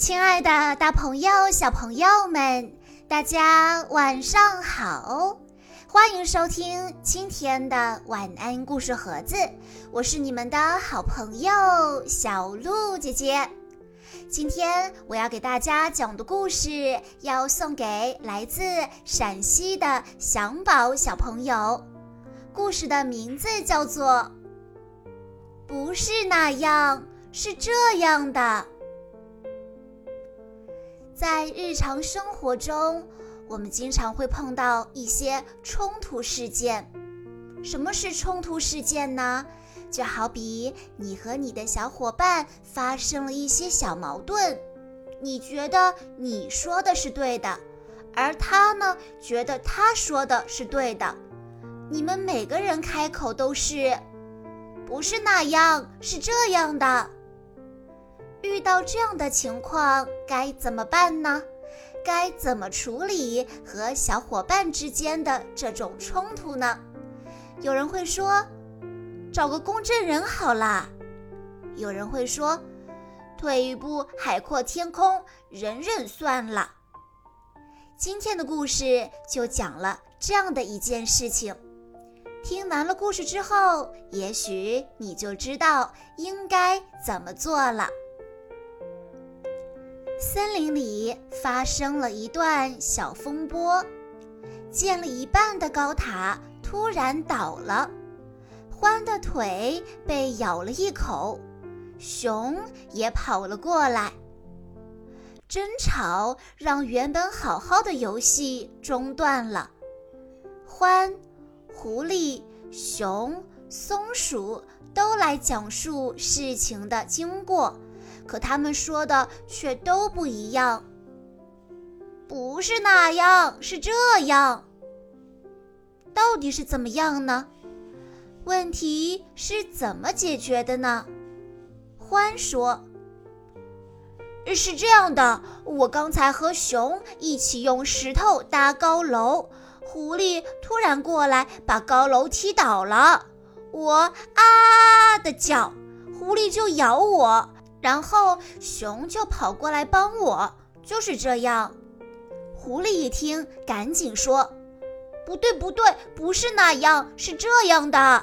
亲爱的，大朋友、小朋友们，大家晚上好！欢迎收听今天的晚安故事盒子，我是你们的好朋友小鹿姐姐。今天我要给大家讲的故事，要送给来自陕西的祥宝小朋友。故事的名字叫做《不是那样，是这样的》。在日常生活中，我们经常会碰到一些冲突事件。什么是冲突事件呢？就好比你和你的小伙伴发生了一些小矛盾，你觉得你说的是对的，而他呢，觉得他说的是对的。你们每个人开口都是，不是那样，是这样的。遇到这样的情况该怎么办呢？该怎么处理和小伙伴之间的这种冲突呢？有人会说，找个公证人好啦；有人会说，退一步海阔天空，忍忍算了。今天的故事就讲了这样的一件事情。听完了故事之后，也许你就知道应该怎么做了。森林里发生了一段小风波，建了一半的高塔突然倒了，獾的腿被咬了一口，熊也跑了过来。争吵让原本好好的游戏中断了，獾、狐狸、熊、松鼠都来讲述事情的经过。可他们说的却都不一样，不是那样，是这样。到底是怎么样呢？问题是怎么解决的呢？獾说：“是这样的，我刚才和熊一起用石头搭高楼，狐狸突然过来把高楼踢倒了，我啊的叫，狐狸就咬我。”然后熊就跑过来帮我，就是这样。狐狸一听，赶紧说：“不对，不对，不是那样，是这样的。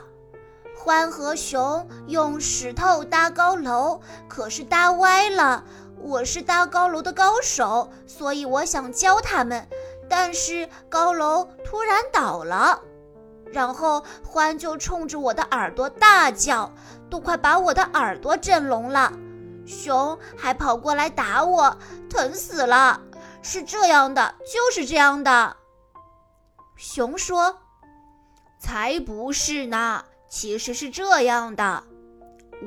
獾和熊用石头搭高楼，可是搭歪了。我是搭高楼的高手，所以我想教他们。但是高楼突然倒了，然后獾就冲着我的耳朵大叫，都快把我的耳朵震聋了。”熊还跑过来打我，疼死了！是这样的，就是这样的。熊说：“才不是呢，其实是这样的。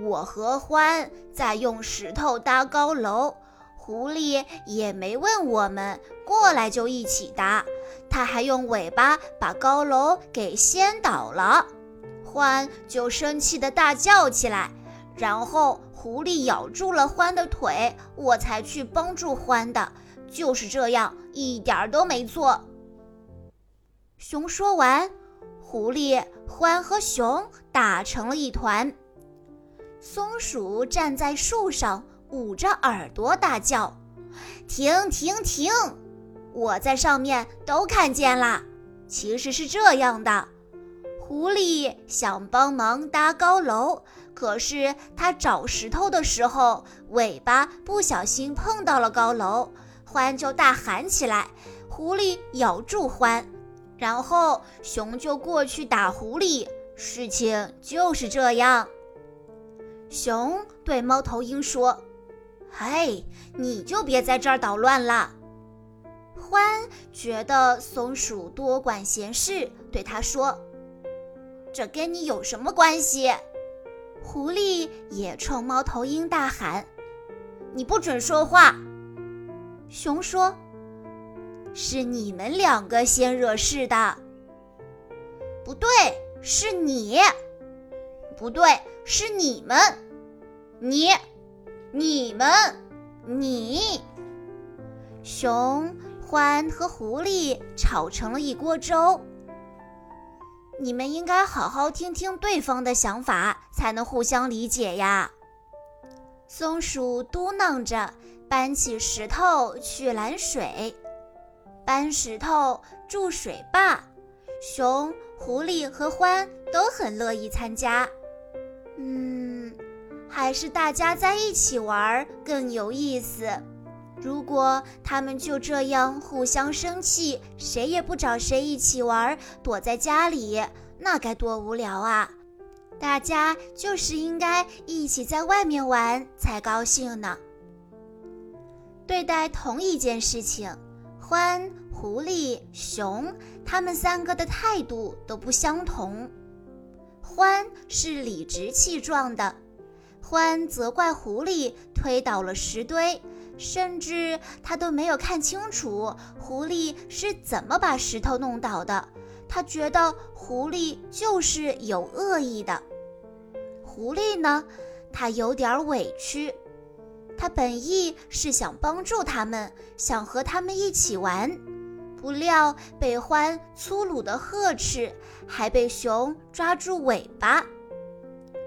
我和獾在用石头搭高楼，狐狸也没问我们，过来就一起搭。它还用尾巴把高楼给掀倒了，獾就生气的大叫起来，然后。”狐狸咬住了獾的腿，我才去帮助獾的，就是这样，一点都没错。熊说完，狐狸、獾和熊打成了一团。松鼠站在树上，捂着耳朵大叫：“停停停！我在上面都看见了。其实是这样的。”狐狸想帮忙搭高楼，可是它找石头的时候，尾巴不小心碰到了高楼，獾就大喊起来。狐狸咬住獾，然后熊就过去打狐狸。事情就是这样。熊对猫头鹰说：“嘿，你就别在这儿捣乱了。”獾觉得松鼠多管闲事，对他说。这跟你有什么关系？狐狸也冲猫头鹰大喊：“你不准说话！”熊说：“是你们两个先惹事的。”不对，是你。不对，是你们。你，你们，你。熊、獾和狐狸吵成了一锅粥。你们应该好好听听对方的想法，才能互相理解呀。松鼠嘟囔着，搬起石头去拦水，搬石头筑水坝。熊、狐狸和獾都很乐意参加。嗯，还是大家在一起玩更有意思。如果他们就这样互相生气，谁也不找谁一起玩，躲在家里，那该多无聊啊！大家就是应该一起在外面玩才高兴呢。对待同一件事情，獾、狐狸、熊，他们三个的态度都不相同。獾是理直气壮的，獾责怪狐狸推倒了石堆。甚至他都没有看清楚狐狸是怎么把石头弄倒的，他觉得狐狸就是有恶意的。狐狸呢，他有点委屈，他本意是想帮助他们，想和他们一起玩，不料被獾粗鲁的呵斥，还被熊抓住尾巴。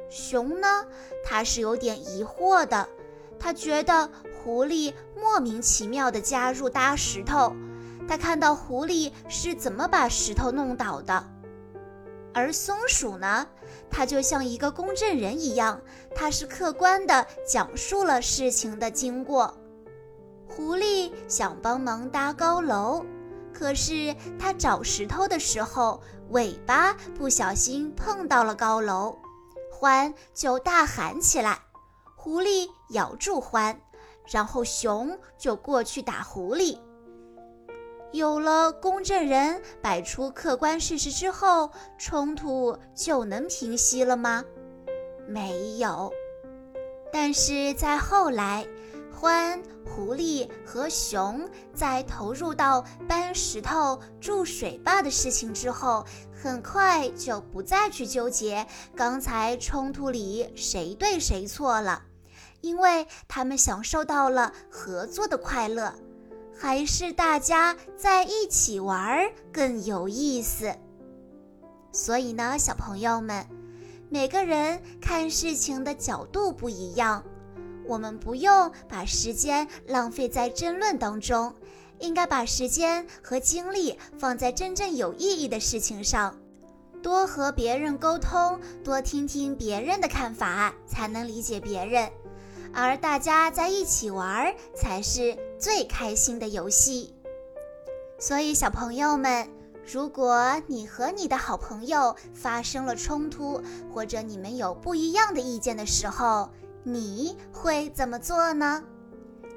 熊呢，他是有点疑惑的，他觉得。狐狸莫名其妙地加入搭石头，他看到狐狸是怎么把石头弄倒的。而松鼠呢，它就像一个公证人一样，它是客观地讲述了事情的经过。狐狸想帮忙搭高楼，可是它找石头的时候，尾巴不小心碰到了高楼，獾就大喊起来，狐狸咬住獾。然后熊就过去打狐狸。有了公证人摆出客观事实之后，冲突就能平息了吗？没有。但是在后来，獾、狐狸和熊在投入到搬石头、筑水坝的事情之后，很快就不再去纠结刚才冲突里谁对谁错了。因为他们享受到了合作的快乐，还是大家在一起玩更有意思。所以呢，小朋友们，每个人看事情的角度不一样，我们不用把时间浪费在争论当中，应该把时间和精力放在真正有意义的事情上，多和别人沟通，多听听别人的看法，才能理解别人。而大家在一起玩才是最开心的游戏。所以，小朋友们，如果你和你的好朋友发生了冲突，或者你们有不一样的意见的时候，你会怎么做呢？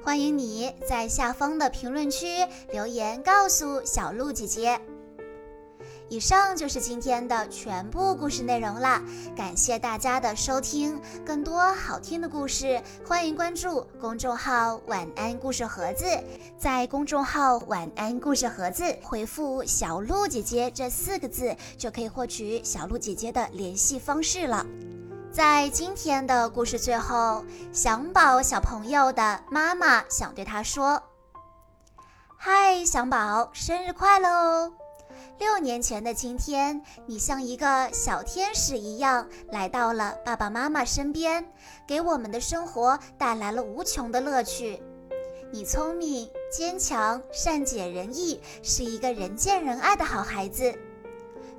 欢迎你在下方的评论区留言告诉小鹿姐姐。以上就是今天的全部故事内容了，感谢大家的收听。更多好听的故事，欢迎关注公众号“晚安故事盒子”。在公众号“晚安故事盒子”回复“小鹿姐姐”这四个字，就可以获取小鹿姐姐的联系方式了。在今天的故事最后，祥宝小朋友的妈妈想对他说：“嗨，祥宝，生日快乐哦！”六年前的今天，你像一个小天使一样来到了爸爸妈妈身边，给我们的生活带来了无穷的乐趣。你聪明、坚强、善解人意，是一个人见人爱的好孩子。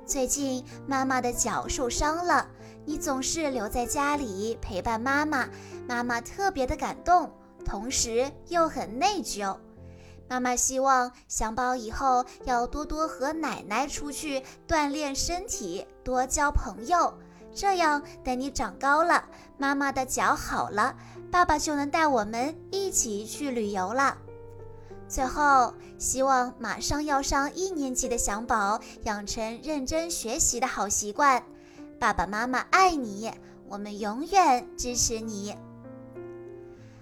最近妈妈的脚受伤了，你总是留在家里陪伴妈妈，妈妈特别的感动，同时又很内疚。妈妈希望小宝以后要多多和奶奶出去锻炼身体，多交朋友。这样等你长高了，妈妈的脚好了，爸爸就能带我们一起去旅游了。最后，希望马上要上一年级的小宝养成认真学习的好习惯。爸爸妈妈爱你，我们永远支持你。